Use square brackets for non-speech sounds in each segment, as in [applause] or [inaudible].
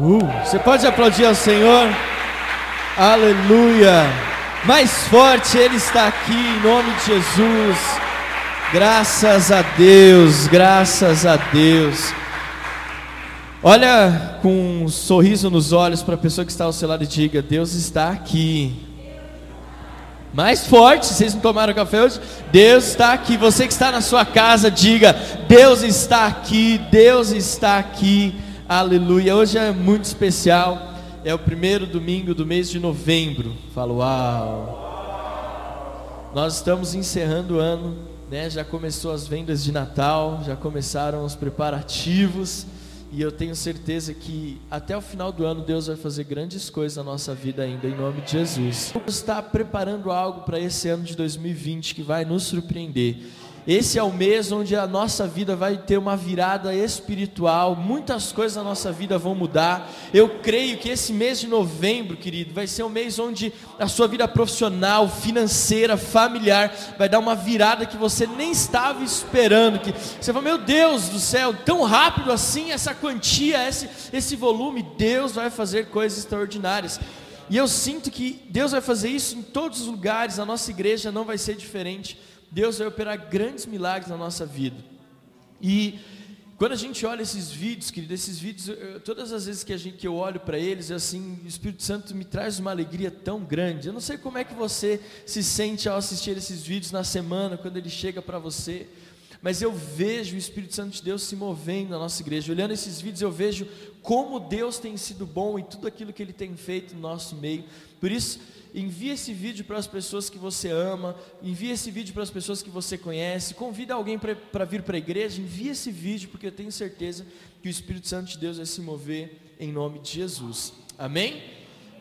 Uh, você pode aplaudir ao Senhor? Aleluia! Mais forte, Ele está aqui em nome de Jesus. Graças a Deus, graças a Deus. Olha com um sorriso nos olhos para a pessoa que está ao seu lado e diga: Deus está aqui. Mais forte, vocês não tomaram café hoje? Deus está aqui. Você que está na sua casa, diga: Deus está aqui, Deus está aqui. Aleluia. Hoje é muito especial. É o primeiro domingo do mês de novembro. Falo, uau. Nós estamos encerrando o ano, né? Já começou as vendas de Natal, já começaram os preparativos. E eu tenho certeza que até o final do ano Deus vai fazer grandes coisas na nossa vida ainda, em nome de Jesus. Deus está preparando algo para esse ano de 2020 que vai nos surpreender. Esse é o mês onde a nossa vida vai ter uma virada espiritual, muitas coisas na nossa vida vão mudar. Eu creio que esse mês de novembro, querido, vai ser um mês onde a sua vida profissional, financeira, familiar vai dar uma virada que você nem estava esperando. Que você fala, meu Deus do céu, tão rápido assim essa quantia, esse, esse volume, Deus vai fazer coisas extraordinárias. E eu sinto que Deus vai fazer isso em todos os lugares, a nossa igreja não vai ser diferente. Deus vai operar grandes milagres na nossa vida. E quando a gente olha esses vídeos, querido, esses vídeos, eu, todas as vezes que, a gente, que eu olho para eles, assim, o Espírito Santo me traz uma alegria tão grande. Eu não sei como é que você se sente ao assistir esses vídeos na semana, quando ele chega para você, mas eu vejo o Espírito Santo de Deus se movendo na nossa igreja. Olhando esses vídeos, eu vejo como Deus tem sido bom em tudo aquilo que Ele tem feito no nosso meio. Por isso, envie esse vídeo para as pessoas que você ama, envie esse vídeo para as pessoas que você conhece, convida alguém para vir para a igreja, envie esse vídeo, porque eu tenho certeza que o Espírito Santo de Deus vai se mover em nome de Jesus. Amém?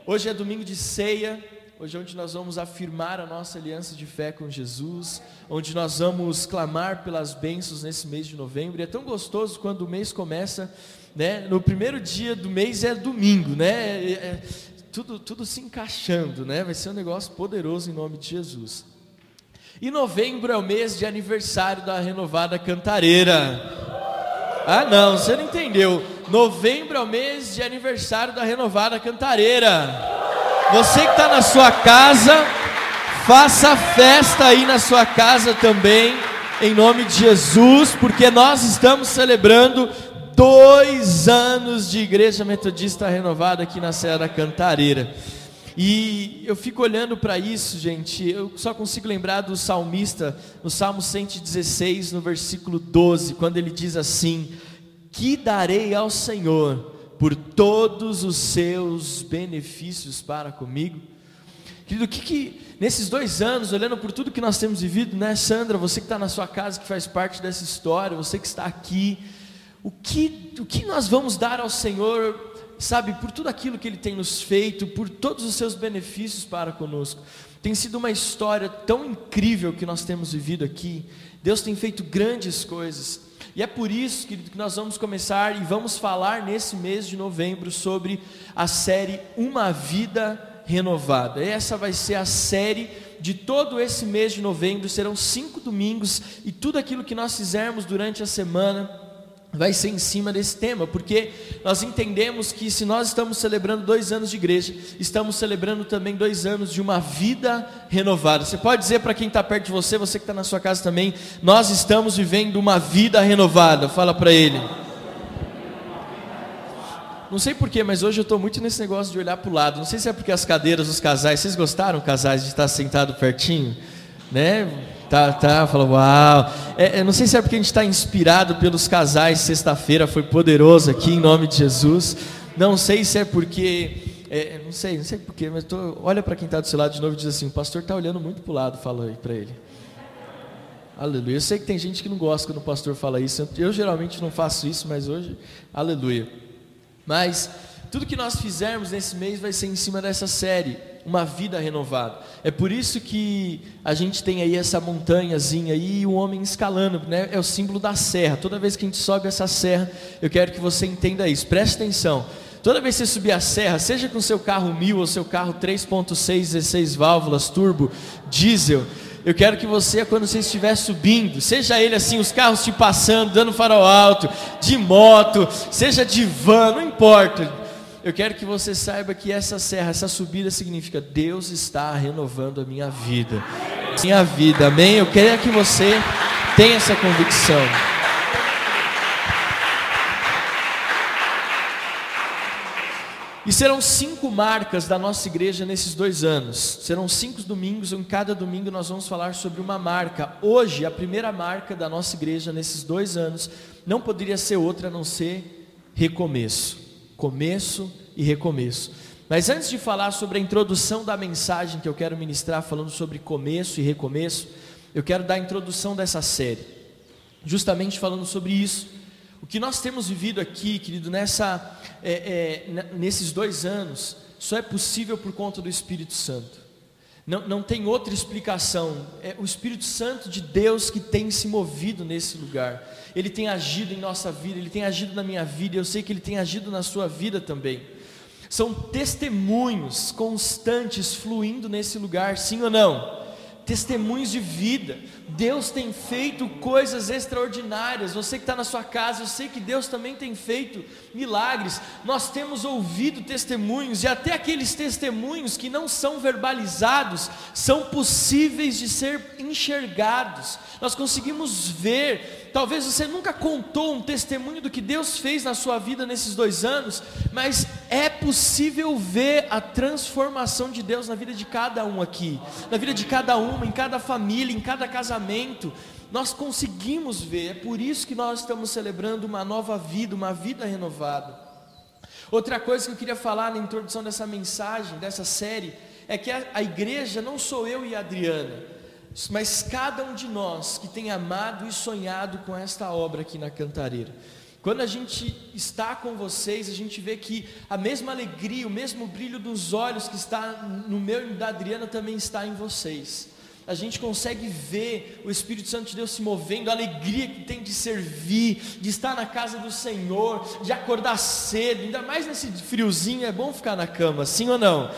Hoje é domingo de ceia, hoje é onde nós vamos afirmar a nossa aliança de fé com Jesus, onde nós vamos clamar pelas bênçãos nesse mês de novembro. E é tão gostoso quando o mês começa, né? No primeiro dia do mês é domingo, né? É, é, tudo, tudo se encaixando, né? Vai ser um negócio poderoso em nome de Jesus. E novembro é o mês de aniversário da renovada cantareira. Ah, não, você não entendeu. Novembro é o mês de aniversário da renovada cantareira. Você que está na sua casa, faça festa aí na sua casa também, em nome de Jesus, porque nós estamos celebrando dois anos de igreja metodista renovada aqui na Serra da Cantareira. E eu fico olhando para isso, gente. Eu só consigo lembrar do salmista no Salmo 116, no versículo 12, quando ele diz assim: Que darei ao Senhor por todos os seus benefícios para comigo? Querido, o que, que nesses dois anos, olhando por tudo que nós temos vivido, né, Sandra, você que está na sua casa, que faz parte dessa história, você que está aqui, o que, o que nós vamos dar ao Senhor, sabe, por tudo aquilo que Ele tem nos feito, por todos os seus benefícios para conosco. Tem sido uma história tão incrível que nós temos vivido aqui. Deus tem feito grandes coisas. E é por isso, querido, que nós vamos começar e vamos falar nesse mês de novembro sobre a série Uma Vida Renovada. Essa vai ser a série de todo esse mês de novembro. Serão cinco domingos e tudo aquilo que nós fizermos durante a semana vai ser em cima desse tema, porque nós entendemos que se nós estamos celebrando dois anos de igreja, estamos celebrando também dois anos de uma vida renovada. Você pode dizer para quem está perto de você, você que está na sua casa também, nós estamos vivendo uma vida renovada. Fala para ele. Não sei porquê, mas hoje eu estou muito nesse negócio de olhar para o lado. Não sei se é porque as cadeiras dos casais, vocês gostaram, casais, de estar sentado pertinho, né? Tá, tá, falou, uau. É, não sei se é porque a gente está inspirado pelos casais, sexta-feira foi poderoso aqui em nome de Jesus. Não sei se é porque, é, não sei, não sei porquê, mas tô, olha para quem está do seu lado de novo e diz assim: o pastor está olhando muito para o lado, fala aí para ele. Aleluia. Eu sei que tem gente que não gosta quando o pastor fala isso. Eu geralmente não faço isso, mas hoje, aleluia. Mas tudo que nós fizermos nesse mês vai ser em cima dessa série uma vida renovada. É por isso que a gente tem aí essa montanhazinha e o homem escalando, né? É o símbolo da serra. Toda vez que a gente sobe essa serra, eu quero que você entenda isso. Preste atenção. Toda vez que você subir a serra, seja com seu carro mil ou seu carro 3.6, 16 válvulas, turbo, diesel, eu quero que você, quando você estiver subindo, seja ele assim, os carros te passando, dando farol alto, de moto, seja de van, não importa eu quero que você saiba que essa serra, essa subida significa Deus está renovando a minha vida. Minha vida, amém? Eu quero que você tenha essa convicção. E serão cinco marcas da nossa igreja nesses dois anos. Serão cinco domingos, em cada domingo nós vamos falar sobre uma marca. Hoje, a primeira marca da nossa igreja nesses dois anos não poderia ser outra a não ser recomeço. Começo e recomeço. Mas antes de falar sobre a introdução da mensagem que eu quero ministrar, falando sobre começo e recomeço, eu quero dar a introdução dessa série, justamente falando sobre isso. O que nós temos vivido aqui, querido, nessa, é, é, nesses dois anos, só é possível por conta do Espírito Santo. Não, não tem outra explicação. É o Espírito Santo de Deus que tem se movido nesse lugar. Ele tem agido em nossa vida, ele tem agido na minha vida, eu sei que ele tem agido na sua vida também. São testemunhos constantes fluindo nesse lugar, sim ou não? testemunhos de vida. Deus tem feito coisas extraordinárias. Você que está na sua casa, eu sei que Deus também tem feito milagres. Nós temos ouvido testemunhos, e até aqueles testemunhos que não são verbalizados, são possíveis de ser enxergados. Nós conseguimos ver Talvez você nunca contou um testemunho do que Deus fez na sua vida nesses dois anos, mas é possível ver a transformação de Deus na vida de cada um aqui, na vida de cada uma, em cada família, em cada casamento. Nós conseguimos ver, é por isso que nós estamos celebrando uma nova vida, uma vida renovada. Outra coisa que eu queria falar na introdução dessa mensagem, dessa série, é que a, a igreja não sou eu e a Adriana mas cada um de nós que tem amado e sonhado com esta obra aqui na Cantareira. Quando a gente está com vocês, a gente vê que a mesma alegria, o mesmo brilho dos olhos que está no meu e da Adriana também está em vocês. A gente consegue ver o Espírito Santo de Deus se movendo, a alegria que tem de servir, de estar na casa do Senhor, de acordar cedo, ainda mais nesse friozinho, é bom ficar na cama, sim ou não?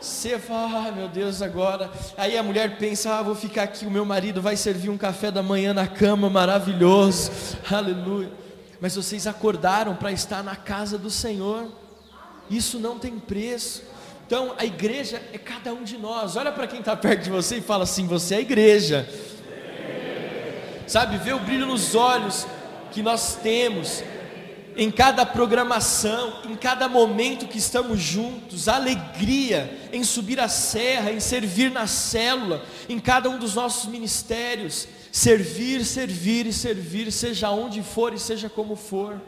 Você fala, ah, meu Deus, agora. Aí a mulher pensa, ah, vou ficar aqui, o meu marido vai servir um café da manhã na cama, maravilhoso, [laughs] aleluia. Mas vocês acordaram para estar na casa do Senhor, isso não tem preço. Então a igreja é cada um de nós. Olha para quem está perto de você e fala assim: você é a igreja. Sabe, vê o brilho nos olhos que nós temos, em cada programação, em cada momento que estamos juntos, alegria em subir a serra, em servir na célula, em cada um dos nossos ministérios, servir, servir e servir, seja onde for e seja como for.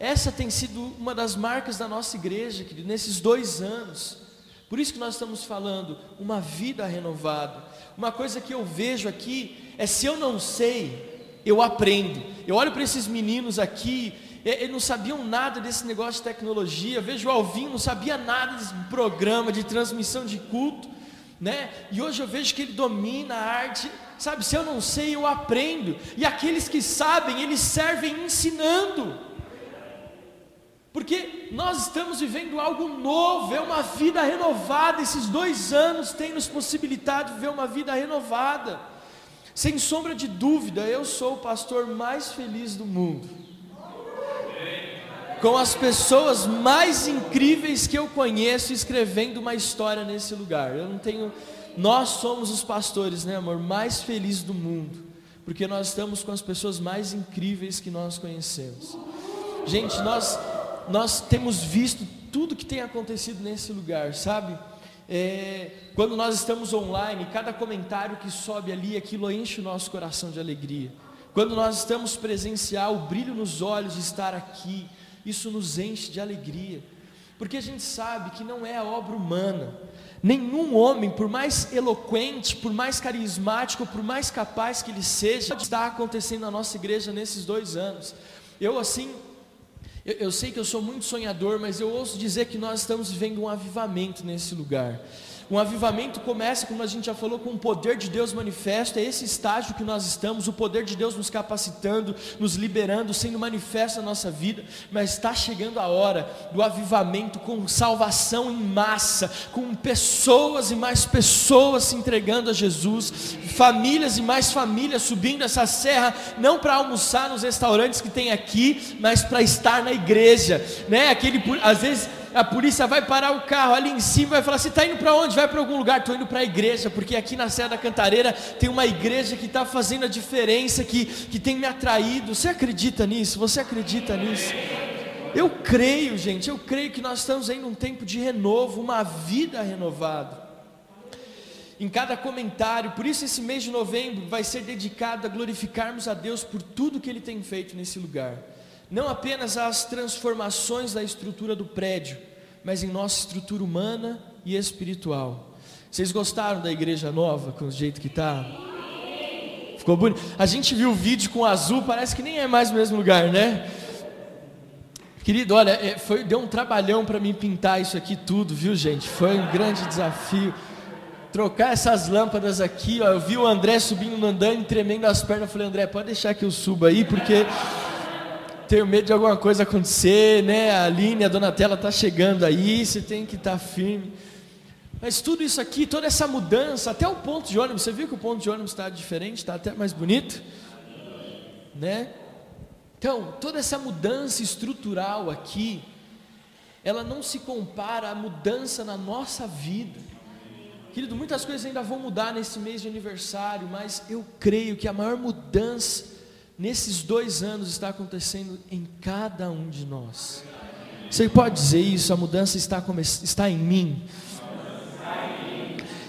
Essa tem sido uma das marcas da nossa igreja, querido, nesses dois anos. Por isso que nós estamos falando, uma vida renovada. Uma coisa que eu vejo aqui é se eu não sei, eu aprendo. Eu olho para esses meninos aqui eles não sabiam nada desse negócio de tecnologia. Vejo o Alvinho, não sabia nada desse programa de transmissão de culto, né? E hoje eu vejo que ele domina a arte. Sabe, se eu não sei, eu aprendo. E aqueles que sabem, eles servem ensinando. Porque nós estamos vivendo algo novo, é uma vida renovada. Esses dois anos têm nos possibilitado viver uma vida renovada. Sem sombra de dúvida, eu sou o pastor mais feliz do mundo com as pessoas mais incríveis que eu conheço escrevendo uma história nesse lugar. Eu não tenho. Nós somos os pastores, né, amor, mais felizes do mundo, porque nós estamos com as pessoas mais incríveis que nós conhecemos. Gente, nós nós temos visto tudo que tem acontecido nesse lugar, sabe? É, quando nós estamos online, cada comentário que sobe ali, aquilo enche o nosso coração de alegria. Quando nós estamos presencial, o brilho nos olhos de estar aqui, isso nos enche de alegria, porque a gente sabe que não é a obra humana. Nenhum homem, por mais eloquente, por mais carismático, por mais capaz que ele seja, está acontecendo na nossa igreja nesses dois anos. Eu, assim, eu, eu sei que eu sou muito sonhador, mas eu ouço dizer que nós estamos vivendo um avivamento nesse lugar. Um avivamento começa, como a gente já falou, com o poder de Deus manifesto. É esse estágio que nós estamos, o poder de Deus nos capacitando, nos liberando, sendo manifesto na nossa vida. Mas está chegando a hora do avivamento com salvação em massa, com pessoas e mais pessoas se entregando a Jesus, famílias e mais famílias subindo essa serra, não para almoçar nos restaurantes que tem aqui, mas para estar na igreja, né? Aquele, às vezes a polícia vai parar o carro ali em cima, vai falar: "Você está indo para onde? Vai para algum lugar? Estou indo para a igreja, porque aqui na Serra da Cantareira tem uma igreja que está fazendo a diferença, que que tem me atraído". Você acredita nisso? Você acredita nisso? Eu creio, gente, eu creio que nós estamos em um tempo de renovo, uma vida renovada em cada comentário. Por isso, esse mês de novembro vai ser dedicado a glorificarmos a Deus por tudo que Ele tem feito nesse lugar. Não apenas as transformações da estrutura do prédio, mas em nossa estrutura humana e espiritual. Vocês gostaram da igreja nova, com o jeito que está? Ficou bonito? A gente viu o vídeo com azul, parece que nem é mais o mesmo lugar, né? Querido, olha, é, foi, deu um trabalhão para mim pintar isso aqui tudo, viu, gente? Foi um grande desafio trocar essas lâmpadas aqui, ó. Eu vi o André subindo no andame, tremendo as pernas. Eu falei, André, pode deixar que eu suba aí, porque tenho medo de alguma coisa acontecer, né? A Aline, a Donatella tá chegando aí, você tem que estar tá firme. Mas tudo isso aqui, toda essa mudança, até o ponto de ônibus, você viu que o ponto de ônibus está diferente, está até mais bonito, né? Então, toda essa mudança estrutural aqui, ela não se compara à mudança na nossa vida. Querido, muitas coisas ainda vão mudar nesse mês de aniversário, mas eu creio que a maior mudança nesses dois anos está acontecendo em cada um de nós. Você pode dizer isso? A mudança está, está em mim.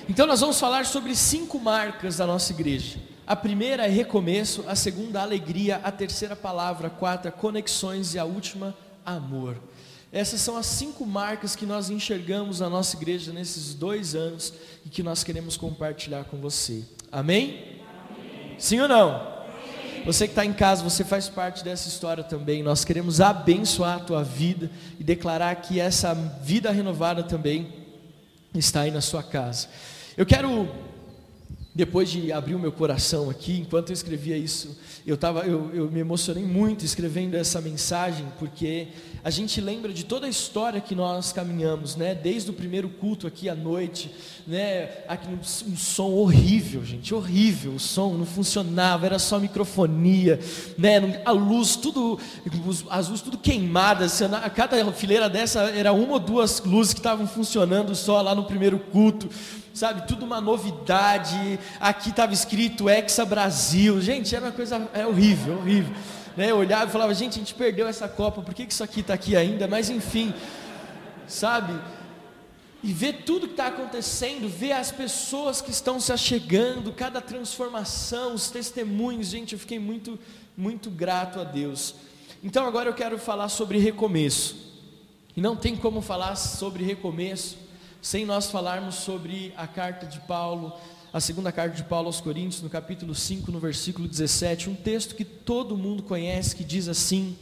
Então, nós vamos falar sobre cinco marcas da nossa igreja. A primeira é recomeço, a segunda, alegria, a terceira, palavra, a quarta, conexões e a última, amor. Essas são as cinco marcas que nós enxergamos na nossa igreja nesses dois anos e que nós queremos compartilhar com você. Amém? Amém. Sim ou não? Você que está em casa, você faz parte dessa história também. Nós queremos abençoar a tua vida e declarar que essa vida renovada também está aí na sua casa. Eu quero depois de abrir o meu coração aqui, enquanto eu escrevia isso, eu, tava, eu, eu, me emocionei muito escrevendo essa mensagem, porque a gente lembra de toda a história que nós caminhamos, né? Desde o primeiro culto aqui à noite, né? Aqui um som horrível, gente, horrível. O som não funcionava, era só microfonia, né? A luz tudo, as luzes tudo queimadas. A cada fileira dessa era uma ou duas luzes que estavam funcionando só lá no primeiro culto sabe, tudo uma novidade. Aqui estava escrito Hexa Brasil. Gente, era uma coisa é horrível, horrível. Né? Eu olhava e falava, gente, a gente perdeu essa Copa, por que, que isso aqui está aqui ainda? Mas enfim, sabe? E ver tudo que está acontecendo, ver as pessoas que estão se achegando, cada transformação, os testemunhos, gente, eu fiquei muito, muito grato a Deus. Então agora eu quero falar sobre recomeço. E não tem como falar sobre recomeço sem nós falarmos sobre a carta de Paulo, a segunda carta de Paulo aos Coríntios, no capítulo 5, no versículo 17, um texto que todo mundo conhece, que diz assim: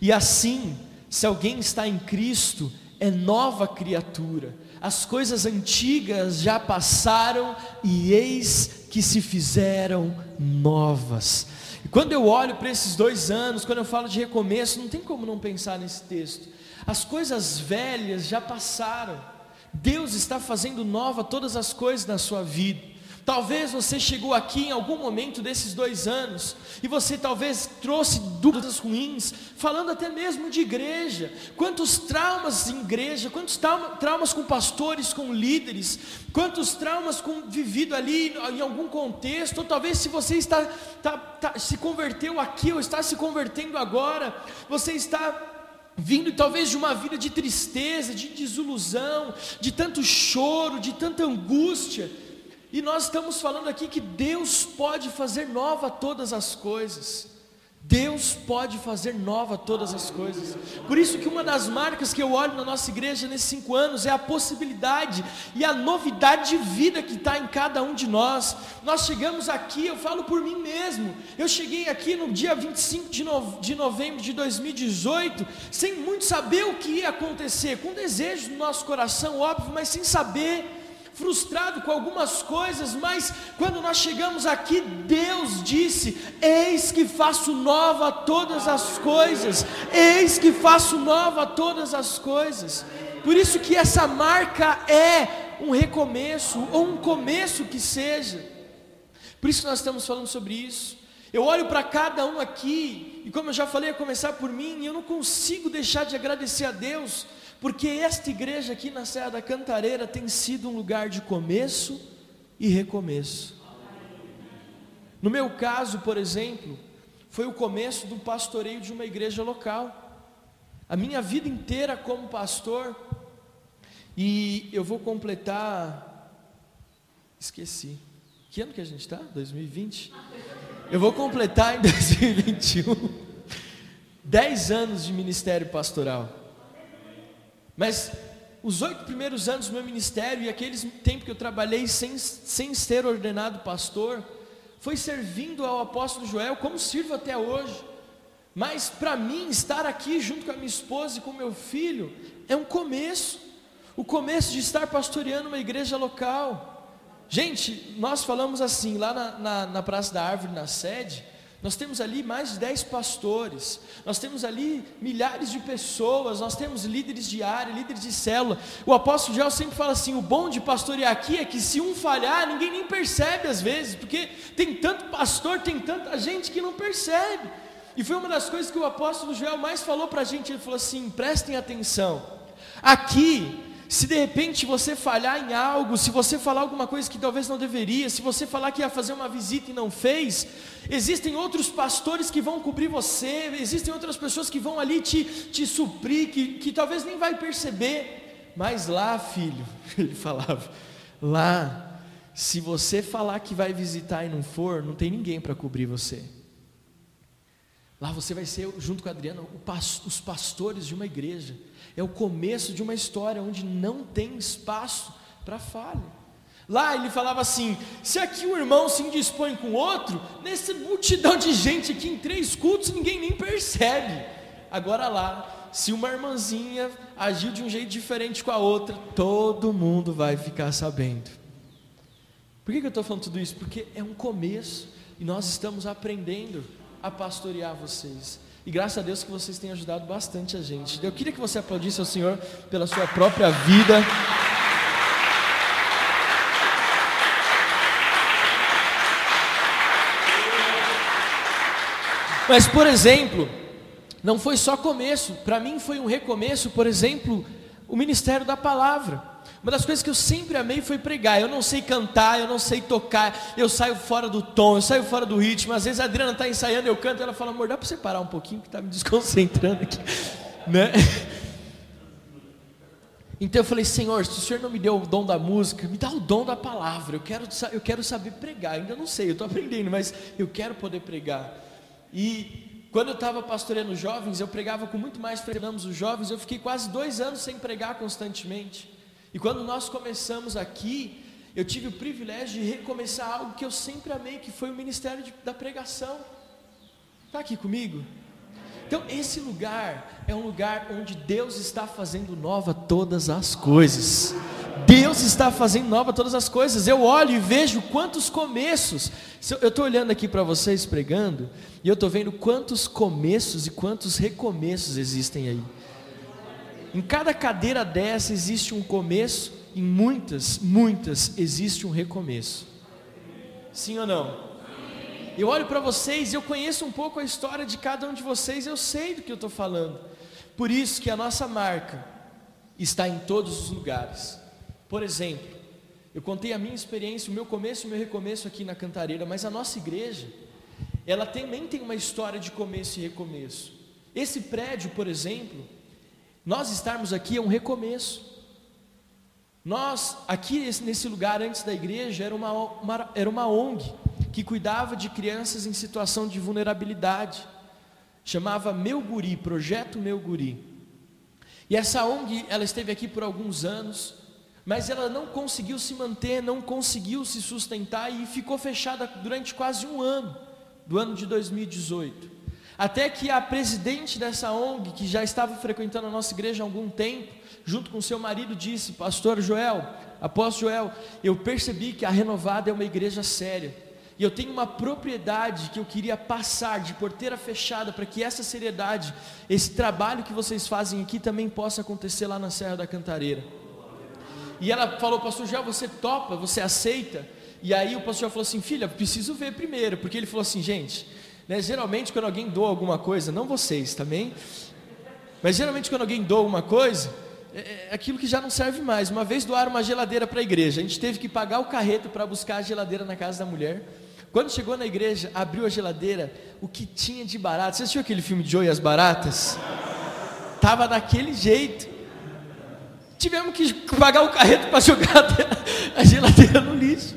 E assim, se alguém está em Cristo, é nova criatura, as coisas antigas já passaram e eis que se fizeram novas. E quando eu olho para esses dois anos, quando eu falo de recomeço, não tem como não pensar nesse texto. As coisas velhas já passaram Deus está fazendo nova todas as coisas na sua vida. Talvez você chegou aqui em algum momento desses dois anos e você talvez trouxe dúvidas ruins, falando até mesmo de igreja. Quantos traumas em igreja, quantos traumas com pastores, com líderes, quantos traumas com, vivido ali em algum contexto, ou talvez se você está, tá, tá, se converteu aqui ou está se convertendo agora, você está vindo talvez de uma vida de tristeza, de desilusão, de tanto choro, de tanta angústia. E nós estamos falando aqui que Deus pode fazer nova todas as coisas. Deus pode fazer nova todas as coisas. Por isso que uma das marcas que eu olho na nossa igreja nesses cinco anos é a possibilidade e a novidade de vida que está em cada um de nós. Nós chegamos aqui, eu falo por mim mesmo. Eu cheguei aqui no dia 25 de, no, de novembro de 2018, sem muito saber o que ia acontecer, com desejo no nosso coração, óbvio, mas sem saber frustrado com algumas coisas, mas quando nós chegamos aqui, Deus disse: Eis que faço nova todas as coisas, eis que faço nova todas as coisas. Por isso que essa marca é um recomeço, ou um começo que seja. Por isso que nós estamos falando sobre isso. Eu olho para cada um aqui, e como eu já falei, a começar por mim, eu não consigo deixar de agradecer a Deus Porque esta igreja aqui na Serra da Cantareira tem sido um lugar de começo e recomeço. No meu caso, por exemplo, foi o começo do pastoreio de uma igreja local. A minha vida inteira como pastor, e eu vou completar. Esqueci. Que ano que a gente está? 2020? Eu vou completar em [laughs] 2021 dez anos de ministério pastoral. Mas os oito primeiros anos do meu ministério e aqueles tempo que eu trabalhei sem, sem ser ordenado pastor, foi servindo ao apóstolo Joel, como sirvo até hoje. Mas para mim, estar aqui junto com a minha esposa e com meu filho é um começo o começo de estar pastoreando uma igreja local. Gente, nós falamos assim, lá na, na, na Praça da Árvore, na sede, nós temos ali mais de 10 pastores, nós temos ali milhares de pessoas, nós temos líderes de área, líderes de célula. O apóstolo Joel sempre fala assim: o bom de pastorear aqui é que se um falhar, ninguém nem percebe às vezes, porque tem tanto pastor, tem tanta gente que não percebe. E foi uma das coisas que o apóstolo Joel mais falou para a gente: ele falou assim, prestem atenção, aqui se de repente você falhar em algo, se você falar alguma coisa que talvez não deveria, se você falar que ia fazer uma visita e não fez, existem outros pastores que vão cobrir você, existem outras pessoas que vão ali te, te suprir, que, que talvez nem vai perceber. Mas lá, filho, [laughs] ele falava, lá, se você falar que vai visitar e não for, não tem ninguém para cobrir você. Lá você vai ser, junto com a Adriana, os pastores de uma igreja é o começo de uma história onde não tem espaço para falha. Lá ele falava assim: se aqui o irmão se indispõe com outro, nessa multidão de gente aqui em três cultos, ninguém nem percebe. Agora lá, se uma irmãzinha agiu de um jeito diferente com a outra, todo mundo vai ficar sabendo. Por que, que eu estou falando tudo isso? Porque é um começo e nós estamos aprendendo a pastorear vocês. E graças a Deus que vocês têm ajudado bastante a gente. Eu queria que você aplaudisse ao Senhor pela sua própria vida. Mas, por exemplo, não foi só começo, para mim foi um recomeço, por exemplo, o ministério da palavra. Uma das coisas que eu sempre amei foi pregar. Eu não sei cantar, eu não sei tocar, eu saio fora do tom, eu saio fora do ritmo. Às vezes a Adriana está ensaiando, eu canto, ela fala, amor, dá para você parar um pouquinho que está me desconcentrando aqui, [laughs] né? Então eu falei, Senhor, se o Senhor não me deu o dom da música, me dá o dom da palavra. Eu quero, eu quero saber pregar. Ainda não sei, eu estou aprendendo, mas eu quero poder pregar. E quando eu estava pastoreando jovens, eu pregava com muito mais frequência os jovens. Eu fiquei quase dois anos sem pregar constantemente. E quando nós começamos aqui, eu tive o privilégio de recomeçar algo que eu sempre amei, que foi o ministério de, da pregação. Está aqui comigo? Então, esse lugar é um lugar onde Deus está fazendo nova todas as coisas. Deus está fazendo nova todas as coisas. Eu olho e vejo quantos começos. Eu estou olhando aqui para vocês pregando, e eu estou vendo quantos começos e quantos recomeços existem aí. Em cada cadeira dessa existe um começo, em muitas, muitas existe um recomeço. Sim ou não? Eu olho para vocês eu conheço um pouco a história de cada um de vocês, eu sei do que eu estou falando. Por isso que a nossa marca está em todos os lugares. Por exemplo, eu contei a minha experiência, o meu começo e o meu recomeço aqui na Cantareira, mas a nossa igreja, ela também tem uma história de começo e recomeço. Esse prédio, por exemplo, nós estarmos aqui é um recomeço. Nós, aqui nesse lugar, antes da igreja, era uma, uma, era uma ONG que cuidava de crianças em situação de vulnerabilidade. Chamava Meu Guri, Projeto Meu Guri. E essa ONG, ela esteve aqui por alguns anos, mas ela não conseguiu se manter, não conseguiu se sustentar e ficou fechada durante quase um ano, do ano de 2018. Até que a presidente dessa ONG, que já estava frequentando a nossa igreja há algum tempo, junto com seu marido, disse: Pastor Joel, apóstolo Joel, eu percebi que a renovada é uma igreja séria. E eu tenho uma propriedade que eu queria passar de porteira fechada para que essa seriedade, esse trabalho que vocês fazem aqui também possa acontecer lá na Serra da Cantareira. E ela falou, pastor Joel, você topa, você aceita? E aí o pastor falou assim, filha, preciso ver primeiro, porque ele falou assim, gente, né? Geralmente, quando alguém doa alguma coisa, não vocês também, mas geralmente, quando alguém doa alguma coisa, é, é aquilo que já não serve mais. Uma vez doaram uma geladeira para a igreja, a gente teve que pagar o carreto para buscar a geladeira na casa da mulher. Quando chegou na igreja, abriu a geladeira, o que tinha de barato. Você assistiu aquele filme Joe e as Baratas? Tava daquele jeito. Tivemos que pagar o carreto para [laughs] jogar a geladeira no lixo.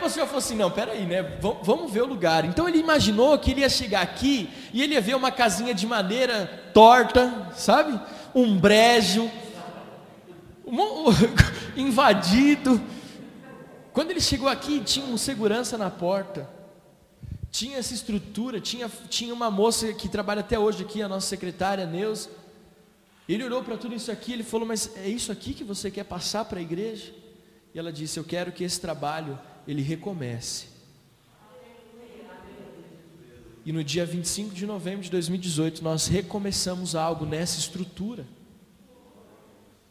Aí o pastor falou assim: não, peraí, né? Vamos ver o lugar. Então ele imaginou que ele ia chegar aqui e ele ia ver uma casinha de madeira torta, sabe? Um brejo, um, [laughs] invadido. Quando ele chegou aqui, tinha um segurança na porta, tinha essa estrutura, tinha, tinha uma moça que trabalha até hoje aqui, a nossa secretária Neus. Ele olhou para tudo isso aqui, ele falou: Mas é isso aqui que você quer passar para a igreja? E ela disse: Eu quero que esse trabalho ele recomece. E no dia 25 de novembro de 2018, nós recomeçamos algo nessa estrutura.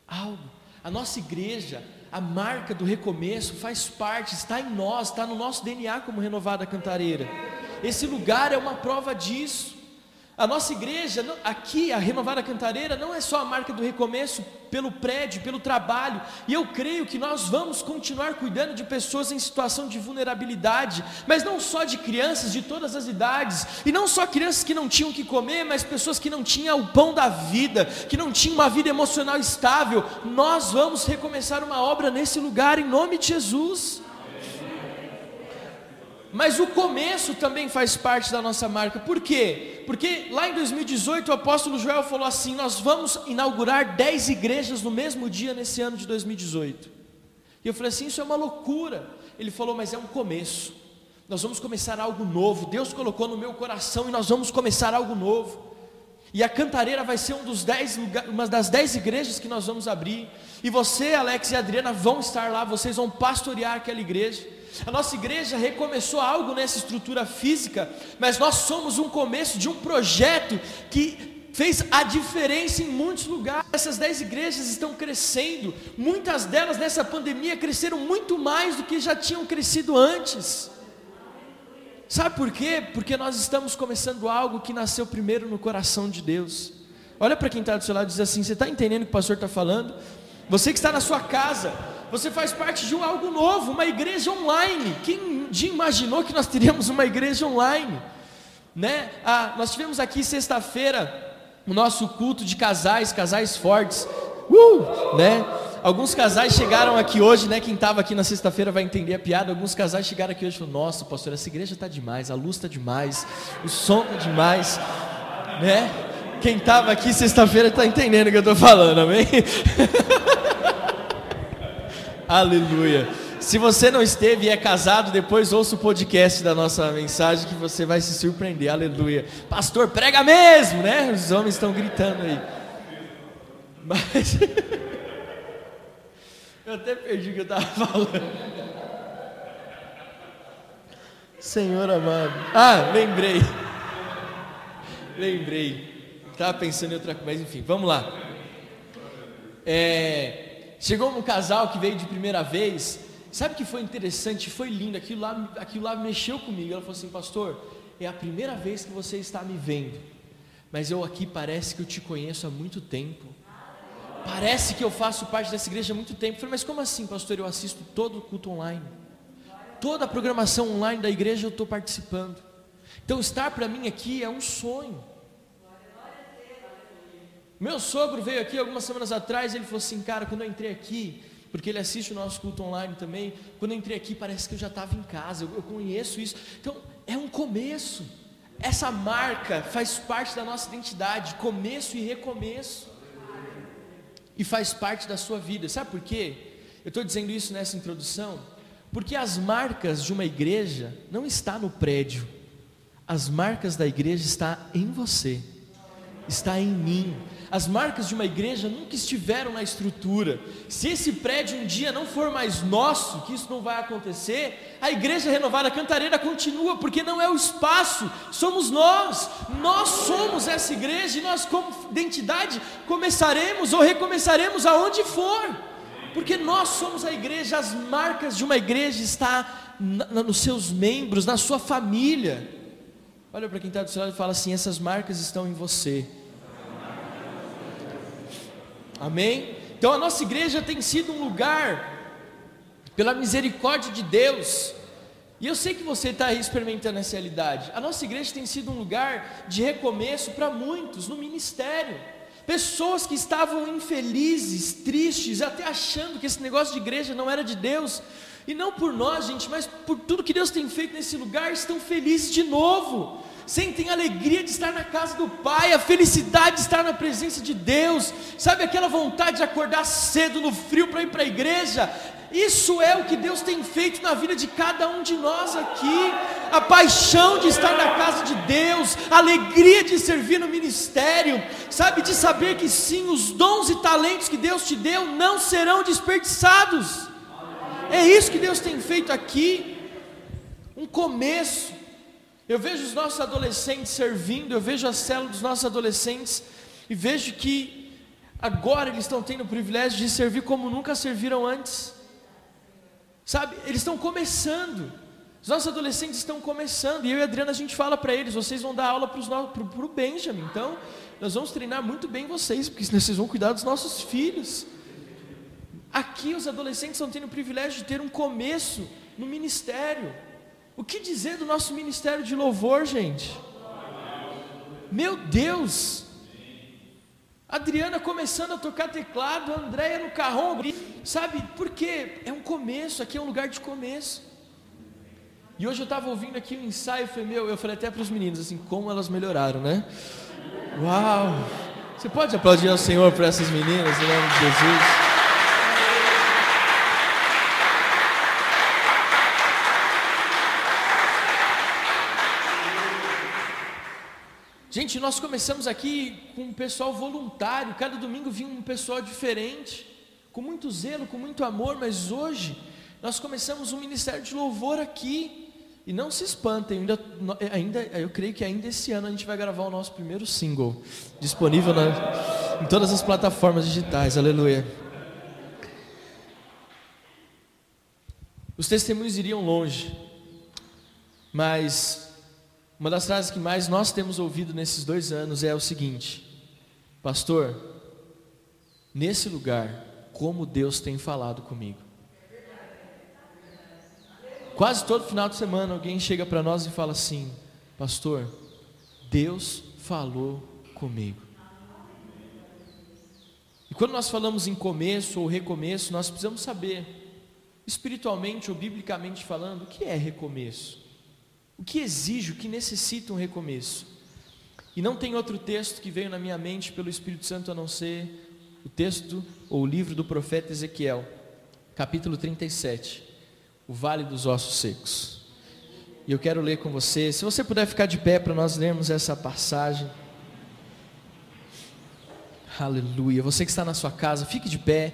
Algo. A nossa igreja, a marca do recomeço faz parte, está em nós, está no nosso DNA como renovada cantareira. Esse lugar é uma prova disso. A nossa igreja, aqui, a Renovada Cantareira, não é só a marca do recomeço pelo prédio, pelo trabalho, e eu creio que nós vamos continuar cuidando de pessoas em situação de vulnerabilidade, mas não só de crianças de todas as idades, e não só crianças que não tinham o que comer, mas pessoas que não tinham o pão da vida, que não tinham uma vida emocional estável. Nós vamos recomeçar uma obra nesse lugar, em nome de Jesus. Mas o começo também faz parte da nossa marca. Por quê? Porque lá em 2018 o apóstolo Joel falou assim: Nós vamos inaugurar 10 igrejas no mesmo dia nesse ano de 2018. E eu falei assim: Isso é uma loucura. Ele falou: Mas é um começo. Nós vamos começar algo novo. Deus colocou no meu coração e nós vamos começar algo novo. E a Cantareira vai ser um dos dez, uma das dez igrejas que nós vamos abrir. E você, Alex e Adriana vão estar lá, vocês vão pastorear aquela igreja. A nossa igreja recomeçou algo nessa estrutura física, mas nós somos um começo de um projeto que fez a diferença em muitos lugares. Essas dez igrejas estão crescendo, muitas delas nessa pandemia cresceram muito mais do que já tinham crescido antes. Sabe por quê? Porque nós estamos começando algo que nasceu primeiro no coração de Deus. Olha para quem está do seu lado e diz assim: Você está entendendo o que o pastor está falando? Você que está na sua casa, você faz parte de algo novo, uma igreja online. Quem imaginou que nós teríamos uma igreja online? Né? Ah, nós tivemos aqui sexta-feira o nosso culto de casais, casais fortes. Uh, né? Alguns casais chegaram aqui hoje, né? Quem estava aqui na sexta-feira vai entender a piada. Alguns casais chegaram aqui hoje e falaram: Nossa, pastor, essa igreja está demais, a luz está demais, o som está demais, né? Quem estava aqui sexta-feira está entendendo o que eu estou falando, amém? [laughs] Aleluia. Se você não esteve e é casado, depois ouça o podcast da nossa mensagem que você vai se surpreender. Aleluia. Pastor, prega mesmo, né? Os homens estão gritando aí. Mas [laughs] eu até perdi o que eu estava falando. Senhor amado. Ah, lembrei. Lembrei. Estava pensando em outra coisa, mas enfim, vamos lá. É, Chegou um casal que veio de primeira vez. Sabe que foi interessante? Foi lindo. Aquilo lá, aquilo lá mexeu comigo. Ela falou assim: Pastor, é a primeira vez que você está me vendo. Mas eu aqui parece que eu te conheço há muito tempo. Parece que eu faço parte dessa igreja há muito tempo. Eu falei, mas como assim, pastor? Eu assisto todo o culto online. Toda a programação online da igreja eu estou participando. Então estar para mim aqui é um sonho. Meu sogro veio aqui algumas semanas atrás, ele falou assim, cara, quando eu entrei aqui, porque ele assiste o nosso culto online também, quando eu entrei aqui parece que eu já estava em casa, eu, eu conheço isso. Então, é um começo. Essa marca faz parte da nossa identidade, começo e recomeço. E faz parte da sua vida. Sabe por quê? Eu estou dizendo isso nessa introdução, porque as marcas de uma igreja não está no prédio. As marcas da igreja está em você. Está em mim as marcas de uma igreja nunca estiveram na estrutura. Se esse prédio um dia não for mais nosso, que isso não vai acontecer, a igreja renovada Cantareira continua, porque não é o espaço, somos nós. Nós somos essa igreja e nós, como identidade, começaremos ou recomeçaremos aonde for. Porque nós somos a igreja, as marcas de uma igreja estão nos seus membros, na sua família. Olha para quem está do seu lado e fala assim: essas marcas estão em você. Amém? Então a nossa igreja tem sido um lugar, pela misericórdia de Deus, e eu sei que você está aí experimentando essa realidade. A nossa igreja tem sido um lugar de recomeço para muitos no ministério. Pessoas que estavam infelizes, tristes, até achando que esse negócio de igreja não era de Deus. E não por nós, gente, mas por tudo que Deus tem feito nesse lugar, estão felizes de novo sentem a alegria de estar na casa do Pai, a felicidade de estar na presença de Deus, sabe aquela vontade de acordar cedo no frio para ir para a igreja? Isso é o que Deus tem feito na vida de cada um de nós aqui. A paixão de estar na casa de Deus, a alegria de servir no ministério, sabe, de saber que sim, os dons e talentos que Deus te deu não serão desperdiçados. É isso que Deus tem feito aqui. Um começo, eu vejo os nossos adolescentes servindo, eu vejo a célula dos nossos adolescentes e vejo que agora eles estão tendo o privilégio de servir como nunca serviram antes. Sabe, eles estão começando. Os nossos adolescentes estão começando, e eu e a Adriana a gente fala para eles: vocês vão dar aula para o Benjamin, então nós vamos treinar muito bem vocês, porque vocês vão cuidar dos nossos filhos. Aqui os adolescentes estão tendo o privilégio de ter um começo no ministério. O que dizer do nosso ministério de louvor, gente? Meu Deus! Adriana começando a tocar teclado, Andréia no carrão, sabe por quê? É um começo, aqui é um lugar de começo. E hoje eu estava ouvindo aqui um ensaio, foi meu, eu falei até para os meninos assim, como elas melhoraram, né? Uau! Você pode aplaudir ao Senhor por essas meninas, em nome de Jesus? Gente, nós começamos aqui com um pessoal voluntário, cada domingo vinha um pessoal diferente, com muito zelo, com muito amor, mas hoje nós começamos um ministério de louvor aqui. E não se espantem, ainda, ainda, eu creio que ainda esse ano a gente vai gravar o nosso primeiro single, disponível na, em todas as plataformas digitais, aleluia. Os testemunhos iriam longe, mas uma das frases que mais nós temos ouvido nesses dois anos é o seguinte: Pastor, nesse lugar, como Deus tem falado comigo. Quase todo final de semana alguém chega para nós e fala assim: Pastor, Deus falou comigo. E quando nós falamos em começo ou recomeço, nós precisamos saber, espiritualmente ou biblicamente falando, o que é recomeço. O que exige, o que necessita um recomeço? E não tem outro texto que veio na minha mente pelo Espírito Santo a não ser o texto ou o livro do profeta Ezequiel, capítulo 37, o Vale dos Ossos Secos. E eu quero ler com você, se você puder ficar de pé para nós lermos essa passagem. Aleluia. Você que está na sua casa, fique de pé,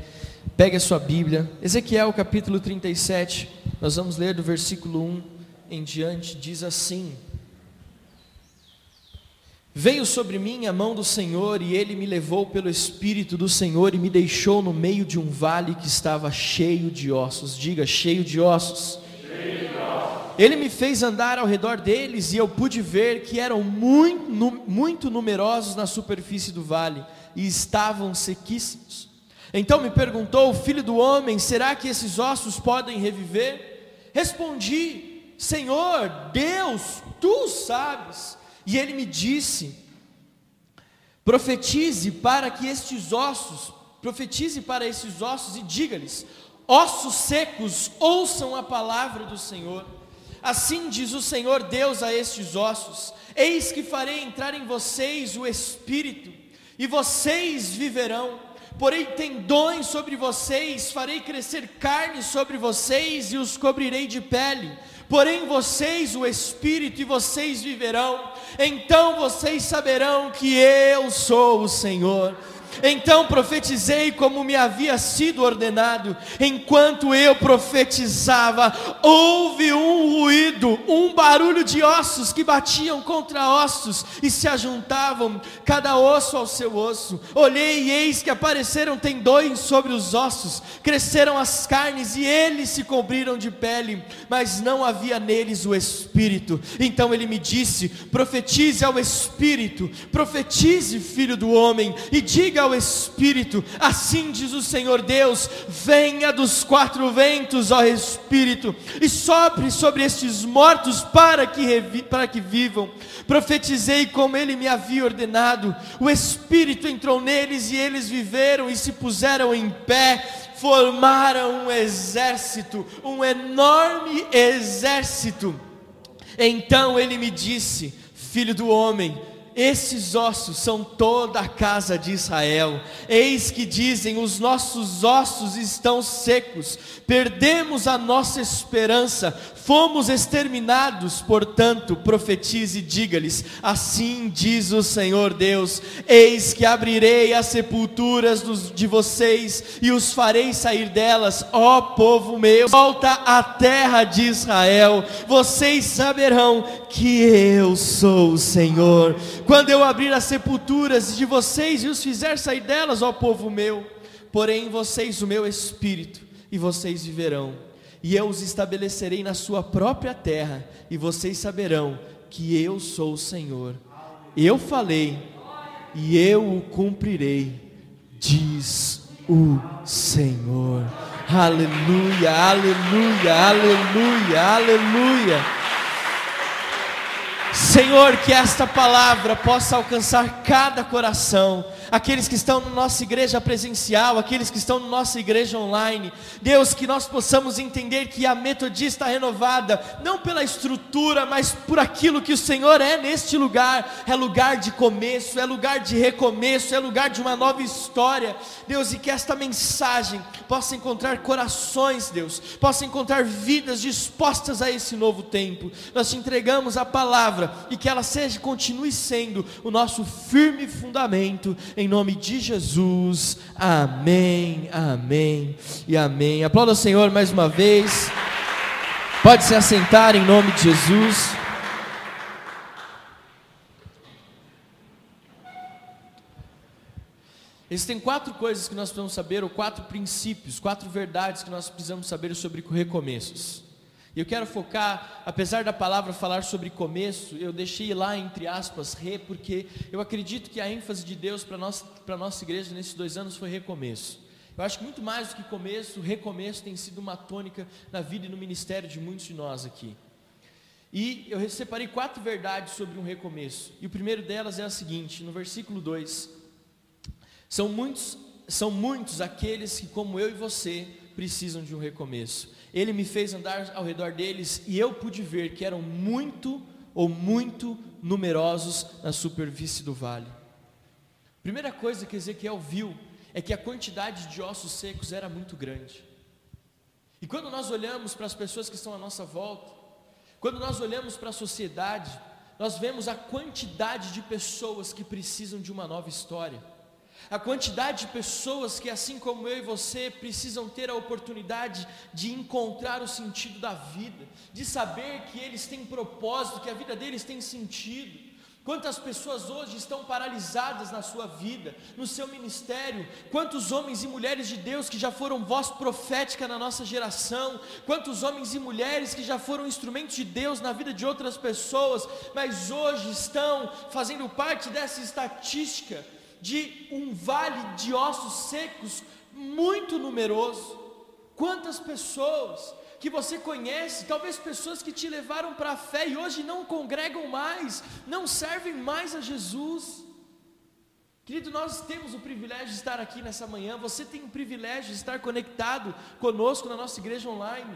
pegue a sua Bíblia. Ezequiel capítulo 37, nós vamos ler do versículo 1 em diante diz assim: Veio sobre mim a mão do Senhor, e ele me levou pelo Espírito do Senhor e me deixou no meio de um vale que estava cheio de ossos. Diga, cheio de ossos. Ele me fez andar ao redor deles, e eu pude ver que eram muito, muito numerosos na superfície do vale, e estavam sequíssimos. Então me perguntou, filho do homem, será que esses ossos podem reviver? Respondi, Senhor, Deus, tu sabes. E ele me disse: profetize para que estes ossos, profetize para esses ossos e diga-lhes: ossos secos, ouçam a palavra do Senhor. Assim diz o Senhor Deus a estes ossos: Eis que farei entrar em vocês o espírito, e vocês viverão. Porém, tendões sobre vocês, farei crescer carne sobre vocês e os cobrirei de pele porém vocês o Espírito e vocês viverão, então vocês saberão que eu sou o Senhor. Então profetizei como me havia sido ordenado. Enquanto eu profetizava, houve um ruído, um barulho de ossos que batiam contra ossos e se ajuntavam, cada osso ao seu osso. Olhei e eis que apareceram tendões sobre os ossos, cresceram as carnes e eles se cobriram de pele, mas não havia neles o espírito. Então ele me disse: profetize ao espírito, profetize, filho do homem, e diga ao Espírito, assim diz o Senhor Deus: venha dos quatro ventos, ó Espírito, e sopre sobre estes mortos para que, para que vivam. Profetizei como ele me havia ordenado, o Espírito entrou neles e eles viveram e se puseram em pé formaram um exército, um enorme exército. Então ele me disse: Filho do homem, esses ossos são toda a casa de Israel. Eis que dizem: os nossos ossos estão secos, perdemos a nossa esperança, fomos exterminados. Portanto, profetize e diga-lhes: Assim diz o Senhor Deus: Eis que abrirei as sepulturas dos, de vocês e os farei sair delas, ó povo meu. Volta à terra de Israel, vocês saberão que eu sou o Senhor quando eu abrir as sepulturas de vocês e os fizer sair delas, ó povo meu, porém vocês o meu espírito, e vocês viverão, e eu os estabelecerei na sua própria terra, e vocês saberão que eu sou o Senhor. Eu falei, e eu o cumprirei, diz o Senhor. Aleluia, aleluia, aleluia, aleluia. Senhor, que esta palavra possa alcançar cada coração, aqueles que estão na nossa igreja presencial, aqueles que estão na nossa igreja online. Deus, que nós possamos entender que a metodista renovada, não pela estrutura, mas por aquilo que o Senhor é neste lugar, é lugar de começo, é lugar de recomeço, é lugar de uma nova história. Deus, e que esta mensagem possa encontrar corações, Deus, possa encontrar vidas dispostas a esse novo tempo. Nós te entregamos a palavra e que ela seja, continue sendo o nosso firme fundamento, em nome de Jesus. Amém, amém e amém. Aplauda o Senhor mais uma vez. Pode se assentar em nome de Jesus. Existem quatro coisas que nós precisamos saber, ou quatro princípios, quatro verdades que nós precisamos saber sobre recomeços. E eu quero focar, apesar da palavra falar sobre começo, eu deixei lá entre aspas re, porque eu acredito que a ênfase de Deus para nós, para nossa igreja nesses dois anos foi recomeço. Eu acho que muito mais do que começo, recomeço tem sido uma tônica na vida e no ministério de muitos de nós aqui. E eu separei quatro verdades sobre um recomeço. E o primeiro delas é a seguinte, no versículo 2: São muitos, são muitos aqueles que, como eu e você, precisam de um recomeço. Ele me fez andar ao redor deles e eu pude ver que eram muito ou muito numerosos na superfície do vale. Primeira coisa que Ezequiel viu é que a quantidade de ossos secos era muito grande. E quando nós olhamos para as pessoas que estão à nossa volta, quando nós olhamos para a sociedade, nós vemos a quantidade de pessoas que precisam de uma nova história a quantidade de pessoas que, assim como eu e você, precisam ter a oportunidade de encontrar o sentido da vida, de saber que eles têm propósito, que a vida deles tem sentido. Quantas pessoas hoje estão paralisadas na sua vida, no seu ministério? Quantos homens e mulheres de Deus que já foram voz profética na nossa geração? Quantos homens e mulheres que já foram instrumentos de Deus na vida de outras pessoas, mas hoje estão fazendo parte dessa estatística de um vale de ossos secos muito numeroso. Quantas pessoas que você conhece, talvez pessoas que te levaram para a fé e hoje não congregam mais, não servem mais a Jesus. Querido, nós temos o privilégio de estar aqui nessa manhã, você tem o privilégio de estar conectado conosco na nossa igreja online.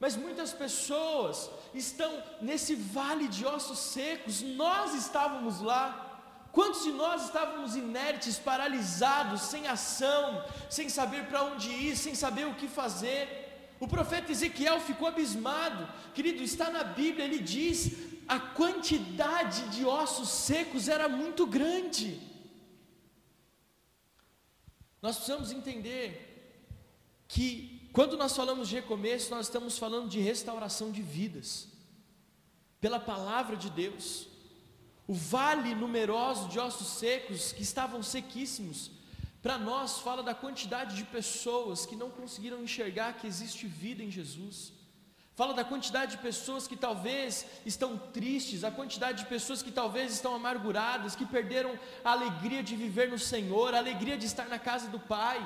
Mas muitas pessoas estão nesse vale de ossos secos, nós estávamos lá. Quantos de nós estávamos inertes, paralisados, sem ação, sem saber para onde ir, sem saber o que fazer? O profeta Ezequiel ficou abismado, querido, está na Bíblia, ele diz: a quantidade de ossos secos era muito grande. Nós precisamos entender que, quando nós falamos de recomeço, nós estamos falando de restauração de vidas, pela palavra de Deus. O vale numeroso de ossos secos que estavam sequíssimos, para nós fala da quantidade de pessoas que não conseguiram enxergar que existe vida em Jesus. fala da quantidade de pessoas que talvez estão tristes, a quantidade de pessoas que talvez estão amarguradas, que perderam a alegria de viver no Senhor, a alegria de estar na casa do Pai.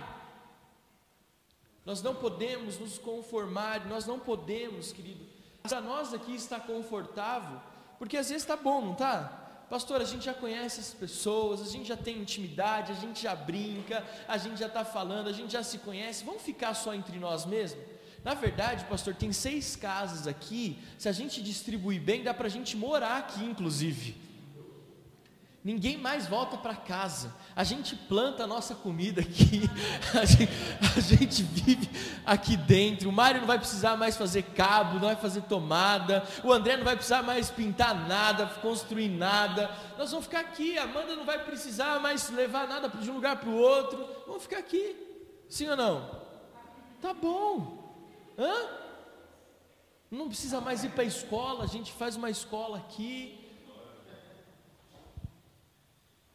Nós não podemos nos conformar, nós não podemos, querido. Para nós aqui está confortável, porque às vezes está bom, não está? Pastor, a gente já conhece as pessoas, a gente já tem intimidade, a gente já brinca, a gente já está falando, a gente já se conhece, vamos ficar só entre nós mesmos? Na verdade, pastor, tem seis casas aqui, se a gente distribuir bem, dá para a gente morar aqui, inclusive. Ninguém mais volta para casa. A gente planta a nossa comida aqui. [laughs] A gente, a gente, vive aqui dentro. O Mário não vai precisar mais fazer cabo, não vai fazer tomada. O André não vai precisar mais pintar nada, construir nada. Nós vamos ficar aqui. A Amanda não vai precisar mais levar nada de um lugar para o outro. Vamos ficar aqui. Sim ou não? Tá bom. Hã? Não precisa mais ir para a escola. A gente faz uma escola aqui.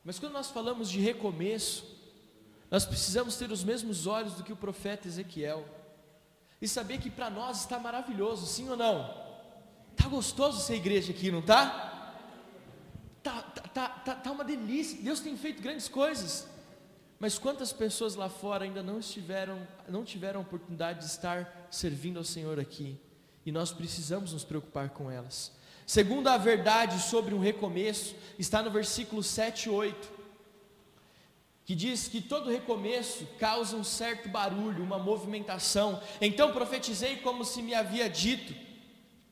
Mas quando nós falamos de recomeço, nós precisamos ter os mesmos olhos do que o profeta Ezequiel e saber que para nós está maravilhoso, sim ou não? Tá gostoso ser igreja aqui, não tá? Tá, tá, tá, tá, tá uma delícia. Deus tem feito grandes coisas. Mas quantas pessoas lá fora ainda não estiveram, não tiveram a oportunidade de estar servindo ao Senhor aqui? E nós precisamos nos preocupar com elas. Segundo a verdade sobre um recomeço, está no versículo 7 e 8, que diz que todo recomeço causa um certo barulho, uma movimentação. Então profetizei como se me havia dito,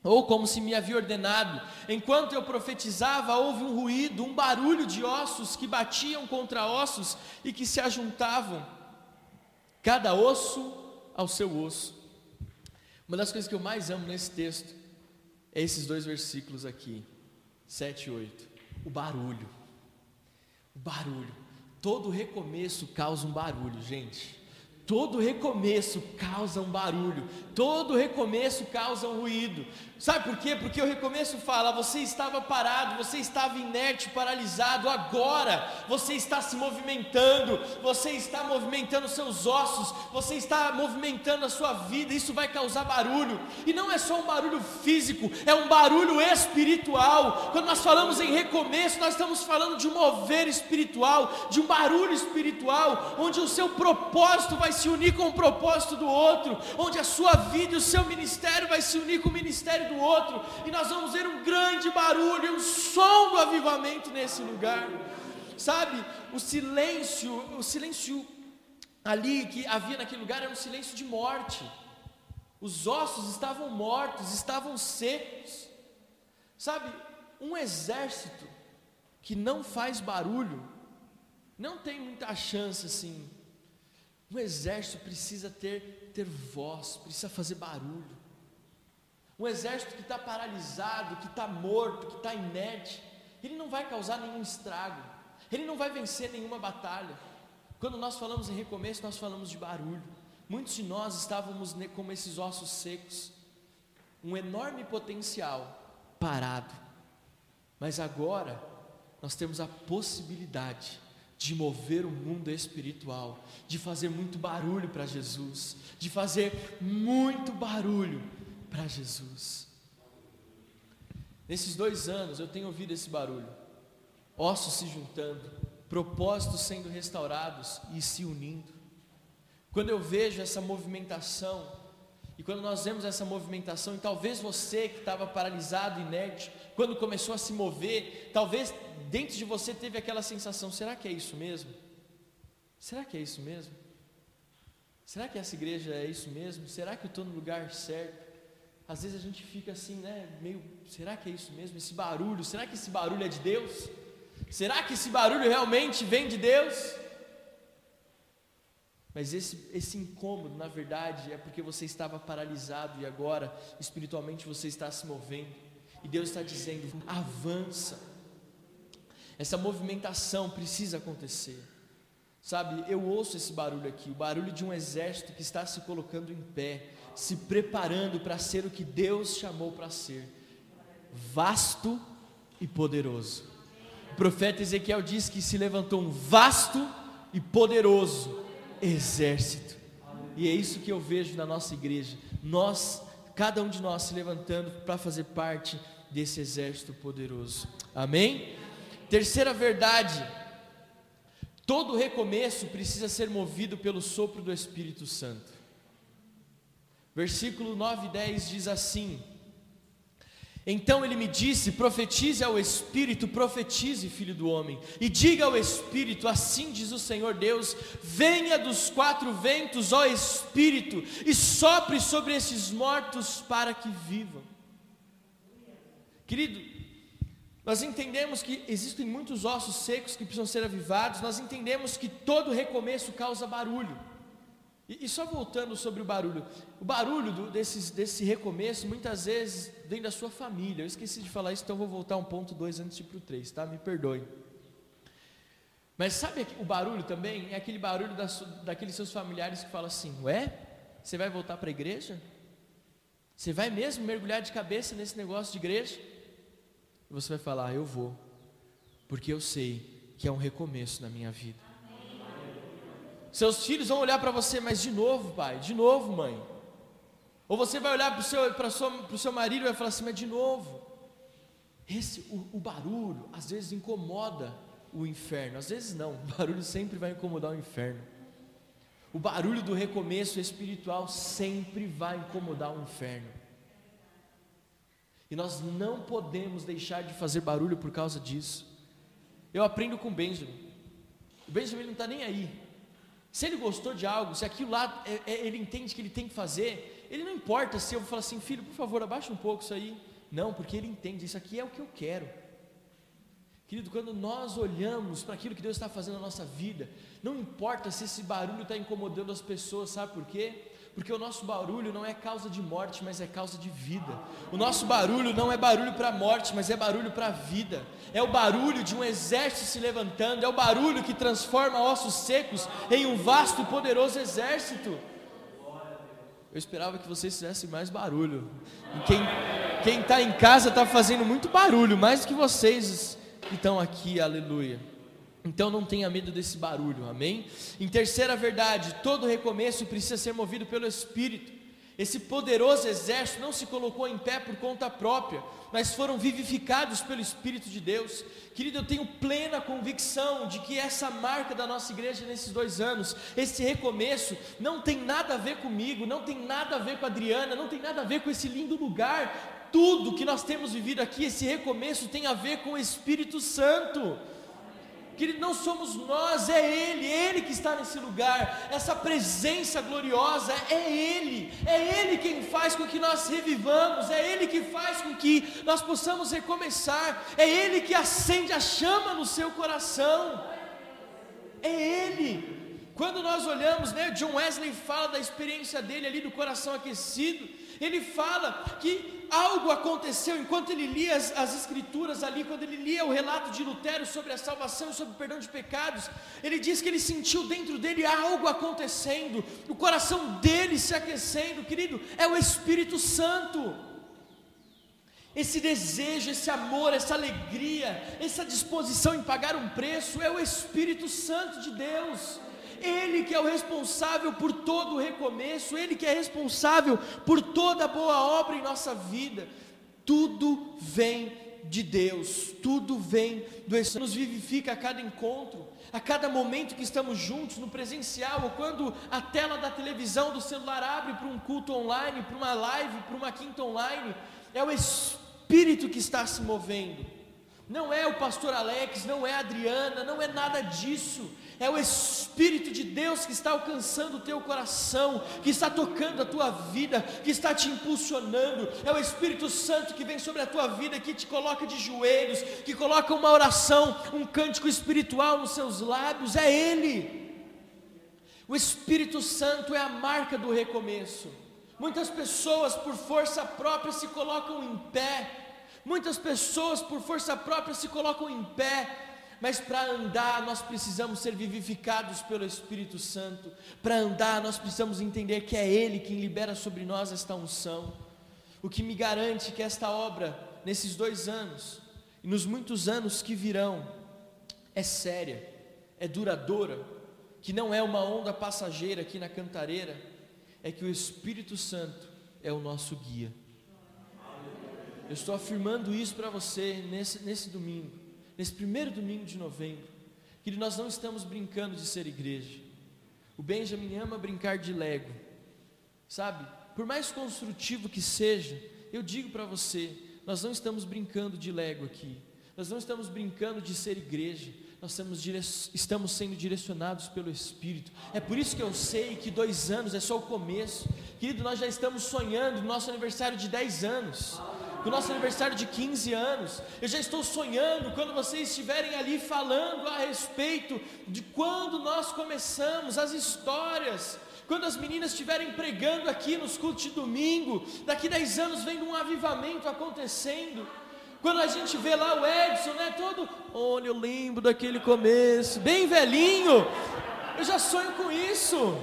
ou como se me havia ordenado. Enquanto eu profetizava, houve um ruído, um barulho de ossos que batiam contra ossos e que se ajuntavam, cada osso ao seu osso. Uma das coisas que eu mais amo nesse texto é esses dois versículos aqui, 7 e 8. O barulho. O barulho. Todo recomeço causa um barulho, gente. Todo recomeço causa um barulho, todo recomeço causa um ruído. Sabe por quê? Porque o recomeço fala: você estava parado, você estava inerte, paralisado, agora você está se movimentando, você está movimentando seus ossos, você está movimentando a sua vida, isso vai causar barulho. E não é só um barulho físico, é um barulho espiritual. Quando nós falamos em recomeço, nós estamos falando de um mover espiritual, de um barulho espiritual, onde o seu propósito vai unir com o propósito do outro, onde a sua vida e o seu ministério vai se unir com o ministério do outro, e nós vamos ver um grande barulho, um som do avivamento nesse lugar. Sabe, o silêncio, o silêncio ali que havia naquele lugar era um silêncio de morte. Os ossos estavam mortos, estavam secos. Sabe, um exército que não faz barulho não tem muita chance assim um exército precisa ter, ter voz, precisa fazer barulho. Um exército que está paralisado, que está morto, que está inerte, ele não vai causar nenhum estrago, ele não vai vencer nenhuma batalha. Quando nós falamos em recomeço, nós falamos de barulho. Muitos de nós estávamos como esses ossos secos, um enorme potencial parado, mas agora nós temos a possibilidade de mover o mundo espiritual, de fazer muito barulho para Jesus, de fazer muito barulho para Jesus. Nesses dois anos eu tenho ouvido esse barulho, ossos se juntando, propósitos sendo restaurados e se unindo. Quando eu vejo essa movimentação, e quando nós vemos essa movimentação, e talvez você que estava paralisado, inerte, quando começou a se mover, talvez dentro de você teve aquela sensação: será que é isso mesmo? Será que é isso mesmo? Será que essa igreja é isso mesmo? Será que eu estou no lugar certo? Às vezes a gente fica assim, né? Meio, será que é isso mesmo? Esse barulho, será que esse barulho é de Deus? Será que esse barulho realmente vem de Deus? Mas esse, esse incômodo, na verdade, é porque você estava paralisado e agora, espiritualmente, você está se movendo. E Deus está dizendo: avança. Essa movimentação precisa acontecer. Sabe, eu ouço esse barulho aqui, o barulho de um exército que está se colocando em pé, se preparando para ser o que Deus chamou para ser vasto e poderoso. O profeta Ezequiel diz que se levantou um vasto e poderoso exército. E é isso que eu vejo na nossa igreja. Nós cada um de nós se levantando para fazer parte desse exército poderoso. Amém? Terceira verdade: todo recomeço precisa ser movido pelo sopro do Espírito Santo. Versículo 9 e 10 diz assim: Então ele me disse: Profetize ao Espírito, profetize, filho do homem, e diga ao Espírito: Assim diz o Senhor Deus: Venha dos quatro ventos, ó Espírito, e sopre sobre esses mortos para que vivam. Querido, nós entendemos que existem muitos ossos secos que precisam ser avivados, nós entendemos que todo recomeço causa barulho. E, e só voltando sobre o barulho, o barulho do, desses, desse recomeço muitas vezes vem da sua família. Eu esqueci de falar isso, então vou voltar um ponto dois antes de ir para o três, tá? Me perdoe. Mas sabe o barulho também? É aquele barulho da, daqueles seus familiares que falam assim: Ué, você vai voltar para a igreja? Você vai mesmo mergulhar de cabeça nesse negócio de igreja? E você vai falar: Eu vou, porque eu sei que é um recomeço na minha vida. Seus filhos vão olhar para você, mas de novo, pai, de novo, mãe. Ou você vai olhar para o seu, seu marido e vai falar assim, mas de novo. Esse, o, o barulho, às vezes incomoda o inferno, às vezes não, o barulho sempre vai incomodar o inferno. O barulho do recomeço espiritual sempre vai incomodar o inferno. E nós não podemos deixar de fazer barulho por causa disso. Eu aprendo com o Benjamin. O Benjamin não está nem aí. Se ele gostou de algo, se aquilo lá é, é, ele entende que ele tem que fazer, ele não importa se eu falar assim, filho, por favor, abaixa um pouco isso aí. Não, porque ele entende, isso aqui é o que eu quero. Querido, quando nós olhamos para aquilo que Deus está fazendo na nossa vida, não importa se esse barulho está incomodando as pessoas, sabe por quê? Porque o nosso barulho não é causa de morte, mas é causa de vida. O nosso barulho não é barulho para a morte, mas é barulho para a vida. É o barulho de um exército se levantando, é o barulho que transforma ossos secos em um vasto e poderoso exército. Eu esperava que vocês fizessem mais barulho. E quem está em casa está fazendo muito barulho, mais do que vocês que estão aqui, aleluia. Então não tenha medo desse barulho, amém? Em terceira verdade, todo recomeço precisa ser movido pelo Espírito. Esse poderoso exército não se colocou em pé por conta própria, mas foram vivificados pelo Espírito de Deus. Querido, eu tenho plena convicção de que essa marca da nossa igreja nesses dois anos, esse recomeço, não tem nada a ver comigo, não tem nada a ver com a Adriana, não tem nada a ver com esse lindo lugar. Tudo que nós temos vivido aqui, esse recomeço, tem a ver com o Espírito Santo. Querido, não somos nós, é Ele, Ele que está nesse lugar, essa presença gloriosa, é Ele, é Ele quem faz com que nós revivamos, é Ele que faz com que nós possamos recomeçar, é Ele que acende a chama no seu coração, é Ele. Quando nós olhamos, né, John Wesley fala da experiência dele ali do coração aquecido, ele fala que algo aconteceu enquanto ele lia as, as, Escrituras ali, quando ele lia o relato de Lutero sobre a salvação, sobre o perdão de pecados. Ele diz que ele sentiu dentro dele algo acontecendo, o coração dele se aquecendo, querido, é o Espírito Santo. Esse desejo, esse amor, essa alegria, essa disposição em pagar um preço é o Espírito Santo de Deus. Ele que é o responsável por todo o recomeço, Ele que é responsável por toda boa obra em nossa vida. Tudo vem de Deus, tudo vem do Espírito, nos vivifica a cada encontro, a cada momento que estamos juntos, no presencial, ou quando a tela da televisão, do celular abre para um culto online, para uma live, para uma quinta online, é o Espírito que está se movendo. Não é o pastor Alex, não é a Adriana, não é nada disso é o Espírito de Deus que está alcançando o teu coração, que está tocando a tua vida, que está te impulsionando, é o Espírito Santo que vem sobre a tua vida, que te coloca de joelhos, que coloca uma oração, um cântico espiritual nos seus lábios, é Ele. O Espírito Santo é a marca do recomeço. Muitas pessoas, por força própria, se colocam em pé. Muitas pessoas, por força própria, se colocam em pé mas para andar nós precisamos ser vivificados pelo Espírito Santo. Para andar nós precisamos entender que é Ele quem libera sobre nós esta unção. O que me garante que esta obra, nesses dois anos e nos muitos anos que virão, é séria, é duradoura, que não é uma onda passageira aqui na cantareira, é que o Espírito Santo é o nosso guia. Eu estou afirmando isso para você nesse, nesse domingo, nesse primeiro domingo de novembro, que nós não estamos brincando de ser igreja. O Benjamin ama brincar de Lego, sabe? Por mais construtivo que seja, eu digo para você, nós não estamos brincando de Lego aqui, nós não estamos brincando de ser igreja, nós estamos, sendo direcionados pelo Espírito. É por isso que eu sei que dois anos é só o começo. Querido, nós já estamos sonhando no nosso aniversário de 10 anos, com o nosso aniversário de 15 anos. Eu já estou sonhando quando vocês estiverem ali falando a respeito de quando nós começamos, as histórias. Quando as meninas estiverem pregando aqui nos cultos de domingo, daqui 10 anos vendo um avivamento acontecendo. Quando a gente vê lá o Edson, né, todo, olha, eu lembro daquele começo, bem velhinho. Eu já sonho com isso.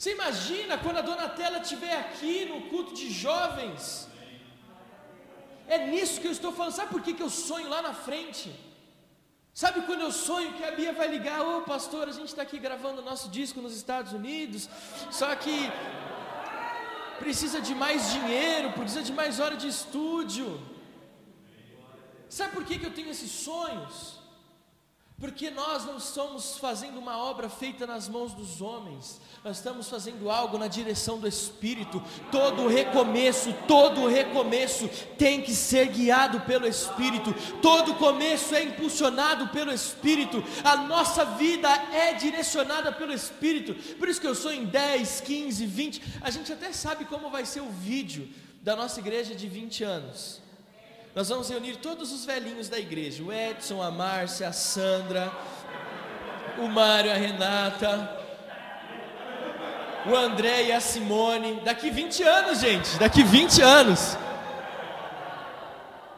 Você imagina quando a Donatella estiver aqui no culto de jovens? É nisso que eu estou falando. Sabe por que, que eu sonho lá na frente? Sabe quando eu sonho que a Bia vai ligar, ô oh, pastor, a gente está aqui gravando o nosso disco nos Estados Unidos, só que precisa de mais dinheiro, precisa de mais hora de estúdio. Sabe por que, que eu tenho esses sonhos? Porque nós não estamos fazendo uma obra feita nas mãos dos homens, nós estamos fazendo algo na direção do Espírito. Todo recomeço, todo recomeço tem que ser guiado pelo Espírito, todo começo é impulsionado pelo Espírito, a nossa vida é direcionada pelo Espírito. Por isso que eu sou em 10, 15, 20, a gente até sabe como vai ser o vídeo da nossa igreja de 20 anos. Nós vamos reunir todos os velhinhos da igreja: o Edson, a Márcia, a Sandra, o Mário, a Renata, o André e a Simone. Daqui 20 anos, gente, daqui 20 anos.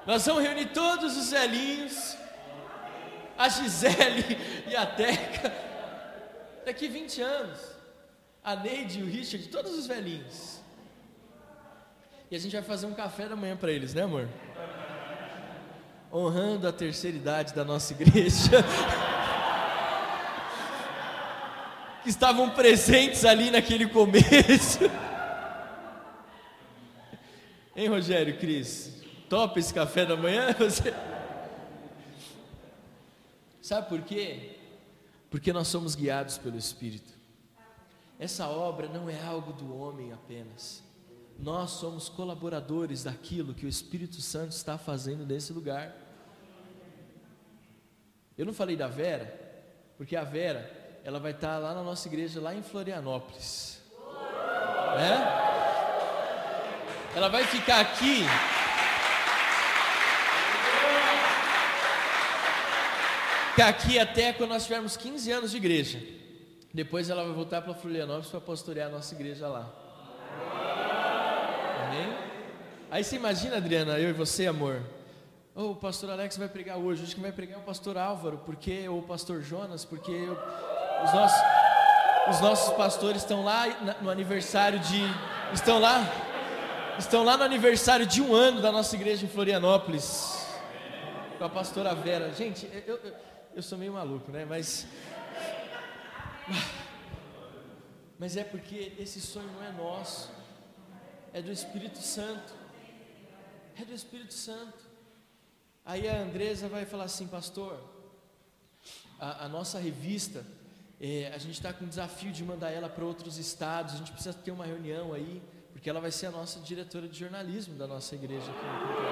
Nós vamos reunir todos os velhinhos, a Gisele [laughs] e a Teca. Daqui 20 anos, a Neide e o Richard, todos os velhinhos. E a gente vai fazer um café da manhã para eles, né, amor? Honrando a terceira idade da nossa igreja, [laughs] que estavam presentes ali naquele começo. Hein, Rogério, Cris? Topa esse café da manhã? [laughs] Você... Sabe por quê? Porque nós somos guiados pelo Espírito. Essa obra não é algo do homem apenas. Nós somos colaboradores daquilo que o Espírito Santo está fazendo nesse lugar. Eu não falei da Vera, porque a Vera, ela vai estar lá na nossa igreja, lá em Florianópolis. Né? Ela vai ficar aqui. Ficar aqui até quando nós tivermos 15 anos de igreja. Depois ela vai voltar para Florianópolis para pastorear a nossa igreja lá. Amém? Aí você imagina, Adriana, eu e você, amor, Oh, o pastor Alex vai pregar hoje. Acho que vai pregar o pastor Álvaro, porque ou o pastor Jonas, porque eu, os nossos os nossos pastores estão lá no aniversário de estão lá estão lá no aniversário de um ano da nossa igreja em Florianópolis com a pastora Vera. Gente, eu, eu, eu sou meio maluco, né? Mas mas é porque esse sonho não é nosso, é do Espírito Santo. É do Espírito Santo. Aí a Andresa vai falar assim, pastor, a, a nossa revista, é, a gente está com o desafio de mandar ela para outros estados, a gente precisa ter uma reunião aí, porque ela vai ser a nossa diretora de jornalismo da nossa igreja aqui no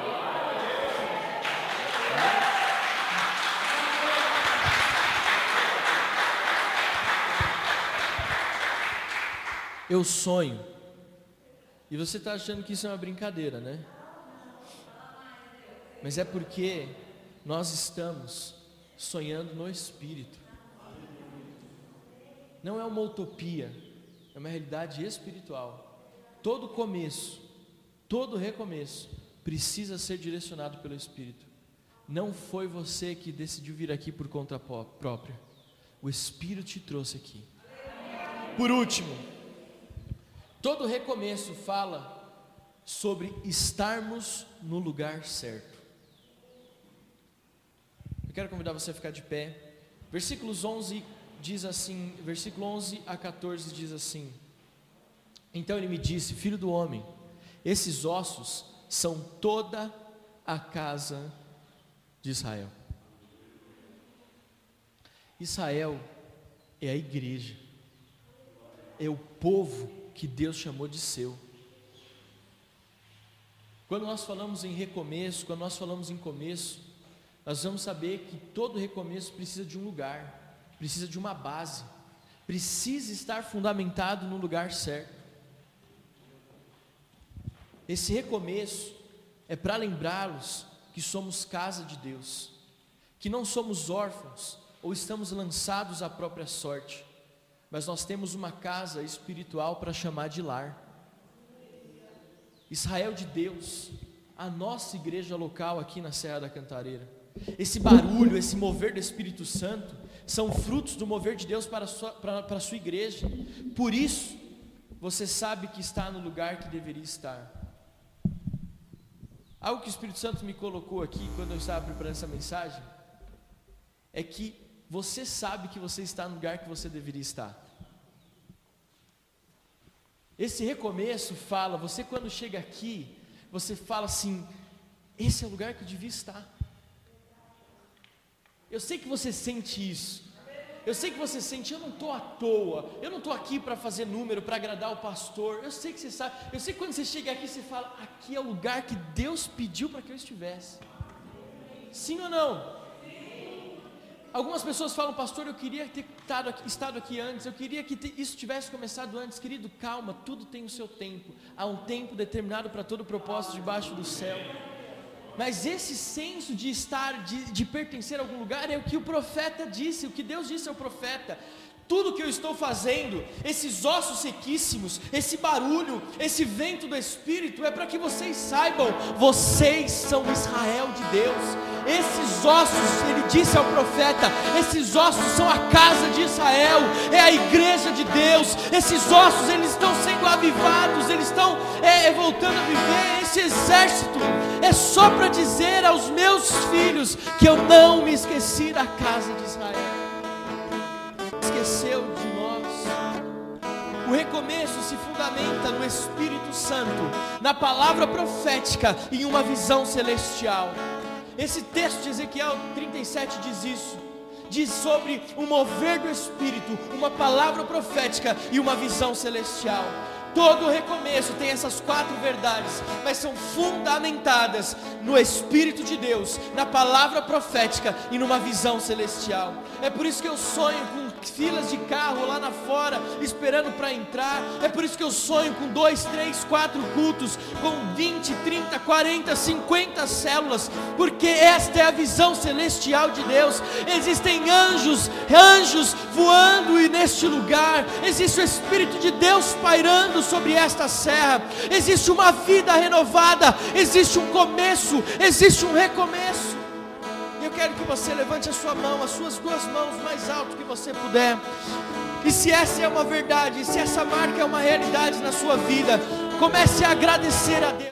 Eu sonho. E você está achando que isso é uma brincadeira, né? Mas é porque nós estamos sonhando no Espírito. Não é uma utopia, é uma realidade espiritual. Todo começo, todo recomeço, precisa ser direcionado pelo Espírito. Não foi você que decidiu vir aqui por conta própria, o Espírito te trouxe aqui. Por último, todo recomeço fala sobre estarmos no lugar certo. Eu quero convidar você a ficar de pé. Versículos 11 diz assim, versículo 11 a 14 diz assim: Então ele me disse: Filho do homem, esses ossos são toda a casa de Israel. Israel é a igreja, é o povo que Deus chamou de seu. Quando nós falamos em recomeço, quando nós falamos em começo, nós vamos saber que todo recomeço precisa de um lugar, precisa de uma base, precisa estar fundamentado no lugar certo. Esse recomeço é para lembrá-los que somos casa de Deus, que não somos órfãos ou estamos lançados à própria sorte, mas nós temos uma casa espiritual para chamar de lar. Israel de Deus, a nossa igreja local aqui na Serra da Cantareira. Esse barulho, esse mover do Espírito Santo, são frutos do mover de Deus para a sua, para, para a sua igreja. Por isso, você sabe que está no lugar que deveria estar. Algo que o Espírito Santo me colocou aqui quando eu estava preparando essa mensagem é que você sabe que você está no lugar que você deveria estar. Esse recomeço fala, você quando chega aqui, você fala assim: esse é o lugar que eu devia estar. Eu sei que você sente isso. Eu sei que você sente, eu não estou à toa, eu não estou aqui para fazer número, para agradar o pastor. Eu sei que você sabe, eu sei que quando você chega aqui, você fala: aqui é o lugar que Deus pediu para que eu estivesse. Sim ou não? Algumas pessoas falam, pastor, eu queria ter aqui, estado aqui antes, eu queria que isso tivesse começado antes. Querido, calma, tudo tem o seu tempo. Há um tempo determinado para todo propósito debaixo do céu. Mas esse senso de estar, de, de pertencer a algum lugar, é o que o profeta disse, o que Deus disse ao profeta tudo que eu estou fazendo, esses ossos sequíssimos, esse barulho, esse vento do Espírito, é para que vocês saibam, vocês são Israel de Deus. Esses ossos, ele disse ao profeta, esses ossos são a casa de Israel, é a igreja de Deus. Esses ossos, eles estão sendo avivados, eles estão é, é voltando a viver. Esse exército é só para dizer aos meus filhos que eu não me esqueci da casa de Israel O recomeço se fundamenta no Espírito Santo, na palavra profética e em uma visão celestial. Esse texto de Ezequiel 37 diz isso. Diz sobre o mover do Espírito, uma palavra profética e uma visão celestial. Todo recomeço tem essas quatro verdades, mas são fundamentadas no Espírito de Deus, na palavra profética e numa visão celestial. É por isso que eu sonho com filas de carro lá na fora, esperando para entrar. É por isso que eu sonho com dois, três, quatro cultos, com 20, 30, 40, 50 células, porque esta é a visão celestial de Deus. Existem anjos, anjos voando e neste lugar, existe o Espírito de Deus pairando sobre esta serra, existe uma vida renovada, existe um começo, existe um recomeço. Eu quero que você levante a sua mão, as suas duas mãos mais alto que você puder. E se essa é uma verdade, se essa marca é uma realidade na sua vida, comece a agradecer a Deus.